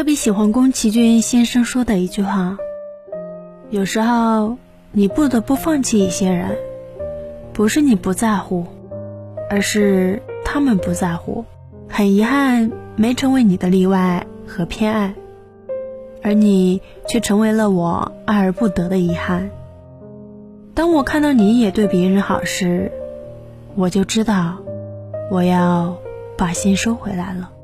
特别喜欢宫崎骏先生说的一句话有时候你不得不放弃一些人不是你不在乎而是他们不在乎很遗憾没成为你的例外和偏爱而你却成为了我爱而不得的遗憾。当我看到你也对别人好时我就知道我要把心收回来了。